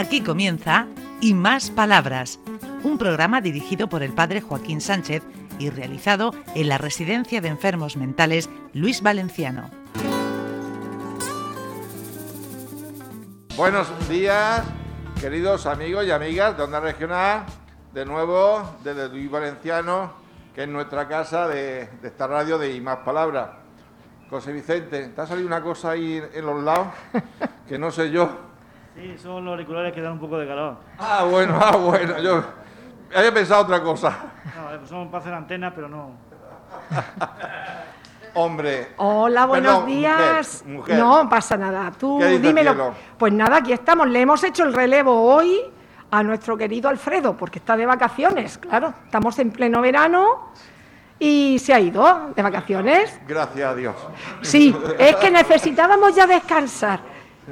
Aquí comienza Y Más Palabras, un programa dirigido por el padre Joaquín Sánchez y realizado en la Residencia de Enfermos Mentales Luis Valenciano. Buenos días, queridos amigos y amigas de Onda Regional, de nuevo desde Luis Valenciano, que es nuestra casa de, esta radio de Y Más Palabras. José Vicente, ¿te ha salido una cosa ahí en los lados? Que no sé yo. Sí, son los auriculares que dan un poco de calor. Ah, bueno, ah, bueno, yo había pensado otra cosa. No, pues son para hacer antenas, pero no. Hombre. Hola, buenos Perdón, días. mujer, mujer. No pasa nada. Tú ¿Qué dice el dímelo. cielo? Pues nada, aquí estamos. Le hemos hecho el relevo hoy a nuestro querido Alfredo, porque está de vacaciones, claro. Estamos en pleno verano y se ha ido de vacaciones. Gracias a Dios. Sí, es que necesitábamos ya descansar.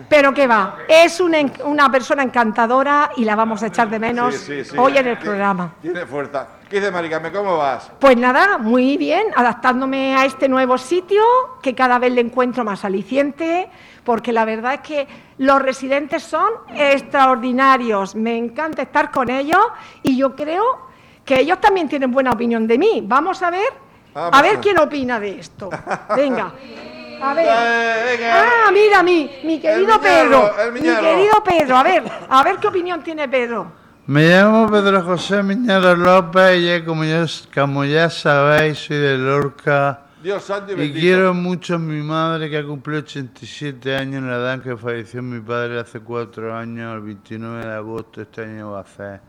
Pero qué va, es una, una persona encantadora y la vamos a echar de menos Sí, sí, sí. hoy en el programa. Tiene fuerza. ¿Qué dice Maricame? ¿Cómo vas? Pues nada, muy bien, adaptándome a este nuevo sitio que cada vez le encuentro más aliciente, porque la verdad es que los residentes son extraordinarios, me encanta estar con ellos y yo creo que ellos también tienen buena opinión de mí. Vamos a ver, Vamos a ver. quién opina de esto. Venga. A ver. Eh, venga. Ah, mira, mi, mi querido Pedro. el Mi querido Pedro, a ver, a ver qué opinión tiene Pedro. Me llamo Pedro José Miñero López y ya, como, ya, como ya sabéis soy de Lorca Dios santo y y quiero mucho a mi madre que ha cumplido 87 años en la edad en que falleció mi padre hace cuatro años, el 29 de agosto de este año va a ser.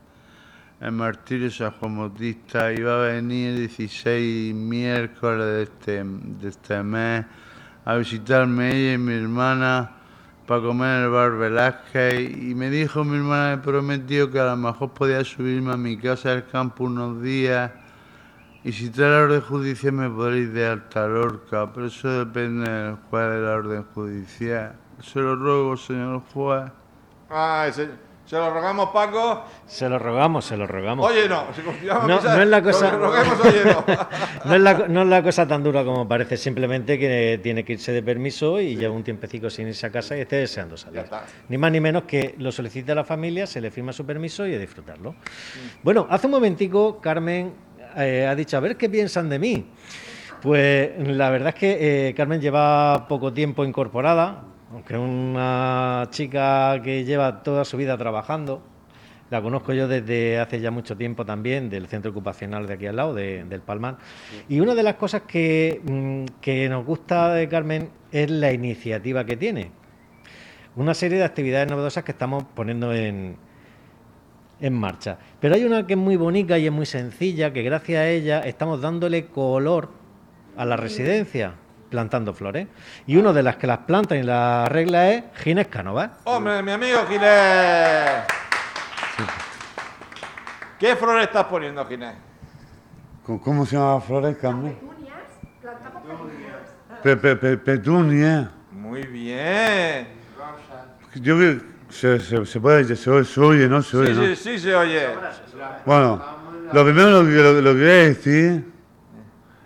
El martirio San Juan Bautista iba a venir el 16 miércoles de este, de este mes a visitarme ella y mi hermana para comer en el bar Velázquez y me dijo mi hermana, me prometió que a lo mejor podía subirme a mi casa del campo unos días y si trae la orden judicial me podría ir de alta Lorca, pero eso depende del juez de la orden judicial. Se lo ruego, señor juez. Ay, se, se lo rogamos, Paco. Se lo rogamos, se lo rogamos. Oye, no. Si confiamos No, misa, no es la lo cosa- que roguemos, oye, no. No es, la, no es la cosa tan dura como parece, simplemente que tiene que irse de permiso y lleva un tiempecico sin irse a casa y esté deseando salir. Ni más ni menos que lo solicite a la familia, se le firma su permiso y a disfrutarlo. Bueno, hace un momentico Carmen eh, ha dicho, a ver qué piensan de mí. Pues la verdad es que eh, Carmen lleva poco tiempo incorporada, aunque es una chica que lleva toda su vida trabajando. La conozco yo desde hace ya mucho tiempo también, del centro ocupacional de aquí al lado, de- del Palmar. Y una de las cosas que, mm, que nos gusta de Carmen es la iniciativa que tiene. Una serie de actividades novedosas que estamos poniendo en, en marcha. Pero hay una que es muy bonita y es muy sencilla, que gracias a ella estamos dándole color a la residencia, plantando flores. Y una de las que las planta y las arregla es Ginés Cánovas. Hombre, mi amigo Ginés. ¿Qué flores estás poniendo, Ginés? ¿Cómo- ¿Cómo se llama Flores, Carmen? Pe- pe- pe- Petunia. Muy bien. Yo creo que se, se, se puede, se, oye- se oye, ¿no? Se oye, Sí, ¿no? sí, sí, se oye. Bueno, lo primero lo que, lo, lo que voy a decir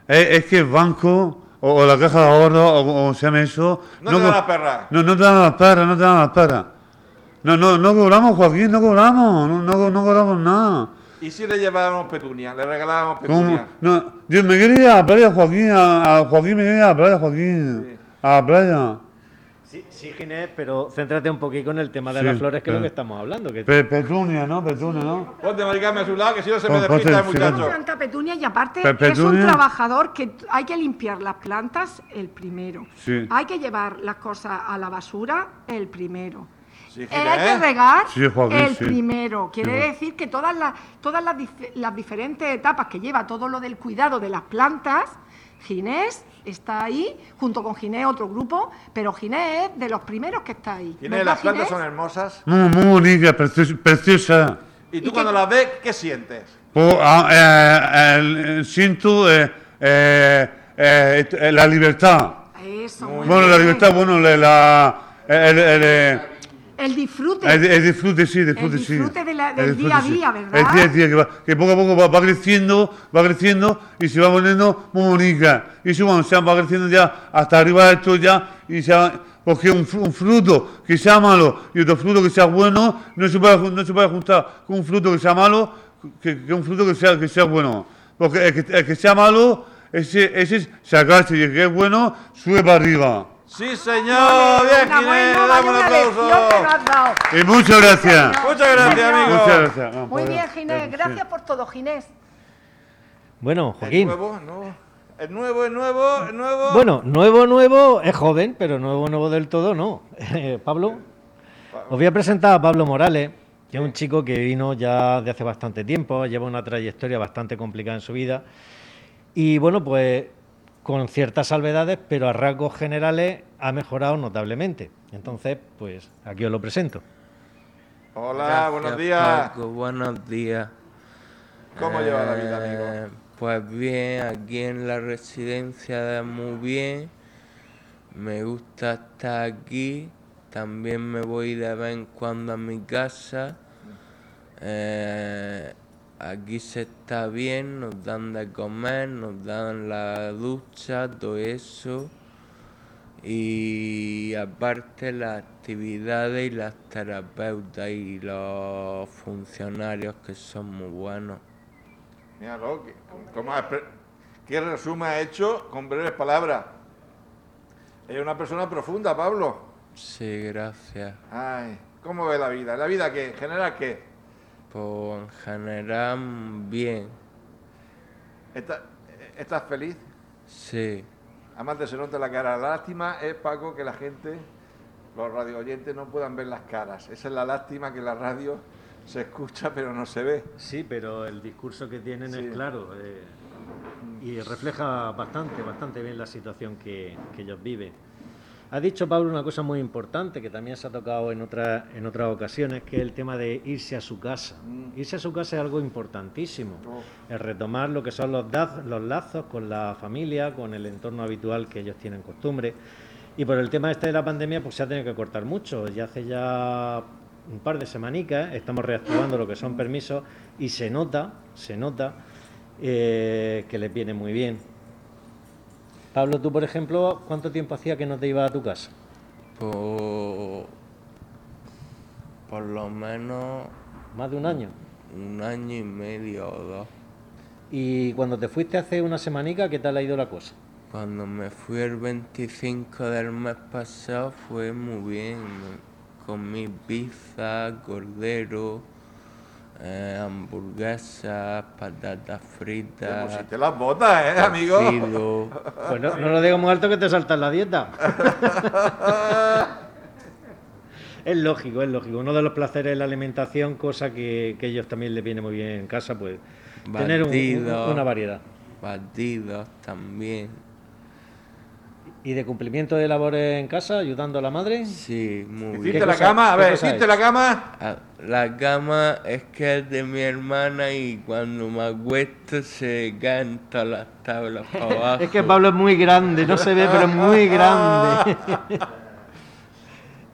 es, es que el banco o, o la caja de ahorro o como se llama eso... No te da co- las perras. No, no te dan las perras, no te dan las perras. No, no, no cobramos, Joaquín, no cobramos, no, no, no cobramos nada. ¿Y si le llevábamos petunia? Le regalábamos petunia. No, yo me quería ir a la playa, Joaquín, a, a Joaquín me quería ir a la playa, Joaquín, a la playa. Sí, Ginés, pero céntrate un poquito en el tema de Sí, las flores, que es lo que estamos hablando. Que Pe- Petunia, ¿no? Petunia, ¿no? Ponte maricame a su lado, que si no se me despista el muchacho. planta petunia y aparte Pe- es un petunia. trabajador que hay que limpiar las plantas el primero. Sí. Hay que llevar las cosas a la basura el primero. Sí, Eh, hay que Ginés. regar Sí, el sí. primero. Quiere Sí. decir que todas las todas las, dif- las diferentes etapas que lleva todo lo del cuidado de las plantas, Ginés está ahí, junto con Ginés otro grupo, pero Ginés es de los primeros que está ahí. Ginés, ¿Verdad, las plantas Ginés? son hermosas. Muy, muy bonita, preciosa. preciosa. ¿Y tú ¿Y cuando qué- las ves, qué sientes? Pues, ah, eh, eh, siento eh, eh, eh, eh, la libertad. Eso, muy Bueno, la bien. libertad, bueno, la, la- el, el, eh, El disfrute. El, el disfrute, sí, disfrute, sí. disfrute de la- El del día a sí. día, ¿verdad? El día a día, que, va- que poco a poco va, va creciendo, va creciendo y se va poniendo muy bonita. Y se va creciendo ya hasta arriba de esto ya y se va, porque un, fru- un fruto que sea malo y otro fruto que sea bueno no se puede, no se puede juntar con un fruto que sea malo que, que un fruto que sea, que sea bueno. Porque el que, el que sea malo, ese, ese es sacarse y el que es bueno sube para arriba. Sí, señor. Bien, Ginés, dame un aplauso. Y muchas gracias. Muchas gracias, Señor. amigo. Muchas gracias. No, Muy bien, Ginés. sí. Gracias por todo, Ginés. Bueno, El Joaquín. nuevo, no. El nuevo, el nuevo, el nuevo. Bueno, nuevo, nuevo, es joven, pero nuevo, nuevo del todo no. Pablo, os voy a presentar a Pablo Morales, que es un chico que vino ya de hace bastante tiempo, lleva una trayectoria bastante complicada en su vida. Y bueno, pues con ciertas salvedades, pero a rasgos generales ha mejorado notablemente. Entonces, pues aquí os lo presento. Hola, Gracias, buenos días. Paco, buenos días. ¿Cómo lleva la vida, Eh, amigo? Pues bien, aquí en la residencia muy bien. Me gusta estar aquí. También me voy de vez en cuando a mi casa. Eh, aquí se está bien, nos dan de comer, nos dan la ducha, todo eso. Y aparte las actividades y las terapeutas y los funcionarios que son muy buenos. Míralo, que- ¿cómo ha pre- ¿qué resumen ha hecho con breves palabras? Es una persona profunda, Pablo. Sí, gracias. Ay, ¿cómo ve la vida? ¿La vida qué? ¿En general qué? Pues en general bien, ¿Estás, ¿Estás feliz? sí. Además te se nota la cara. La lástima es, Paco, que la gente, los radio oyentes, no puedan ver las caras. Esa es la lástima que la radio se escucha pero no se ve. Sí, pero el discurso que tienen Sí. es claro eh, y refleja bastante, bastante bien la situación que, que ellos viven. Ha dicho Pablo una cosa muy importante que también se ha tocado en, otra, en otras ocasiones, que es el tema de irse a su casa. Irse a su casa es algo importantísimo. El retomar lo que son los, daz- los lazos con la familia, con el entorno habitual que ellos tienen costumbre. Y por el tema este de la pandemia, pues se ha tenido que cortar mucho. Ya hace ya un par de semanicas estamos reactivando lo que son permisos y se nota, se nota eh, que les viene muy bien. Pablo, tú por ejemplo, ¿cuánto tiempo hacía que no te ibas a tu casa? Por, por lo menos Más de un año. un año y medio o dos. Y cuando te fuiste hace una semanica, ¿qué tal ha ido la cosa? Cuando me fui el 25 del mes pasado fue muy bien. Comí pizza, cordero, eh, hamburguesas, patatas Te fritas, pusiste las botas, ¿eh, amigo? cocido. Pues no, no lo digo muy alto que te saltas la dieta. es lógico, es lógico. Uno de los placeres es la alimentación, cosa que, que ellos también les viene muy bien en casa, pues tener un- un- Batido. una variedad. batidos también. ¿Y de cumplimiento de labores en casa, ayudando a la madre? Sí, muy bien. ¿Hiciste ¿Qué la cama? A qué ver, ¿hiciste la cama? Ah, La cama es que es de mi hermana y cuando me acuesto se caen todas las tablas para abajo. Es que Pablo es muy grande, no se ve, pero es muy grande.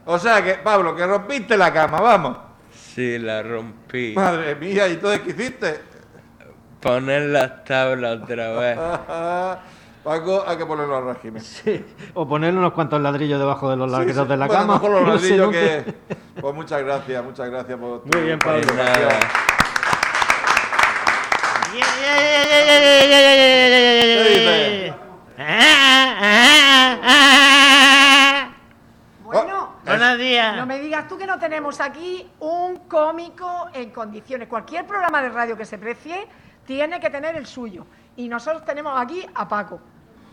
O sea que, Pablo, que rompiste la cama, vamos. Sí, la rompí. Madre mía, ¿y entonces qué hiciste? Poner las tablas otra vez. Paco, hay que ponerlo al régimen. Sí, O ponerle unos cuantos ladrillos debajo de los sí. de la Bueno, cama. mejor los no ladrillos que... Pues muchas gracias, muchas gracias por tu Muy bien, Pablo. Bueno, Buenos días. no me digas tú que no tenemos aquí un cómico en condiciones. Cualquier programa de radio que se precie tiene que tener el suyo. Y nosotros tenemos aquí a Paco.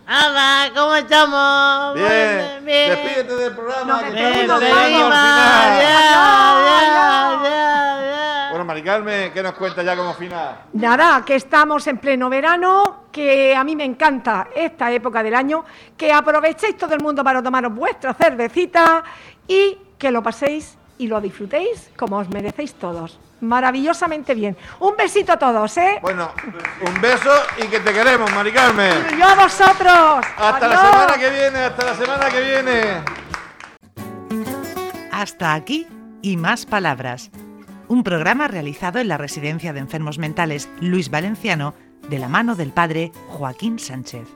Hola, ¿cómo estamos? Bien, Bien. despídete del programa. Nos que estamos llegando al final. Adiós, adiós. Bueno, Mari Carmen, ¿qué nos cuenta ya como final? Nada, que estamos en pleno verano, que a mí me encanta esta época del año, que aprovechéis todo el mundo para tomaros vuestra cervecita y que lo paséis y lo disfrutéis como os merecéis todos. Maravillosamente bien. Un besito a todos, ¿eh? Bueno, un beso y que te queremos, Mari Carmen. Y yo a vosotros. Hasta la semana que viene, hasta la semana que viene. Hasta aquí y más palabras. Un programa realizado en la Residencia de Enfermos Mentales Luis Valenciano de la mano del padre Joaquín Sánchez.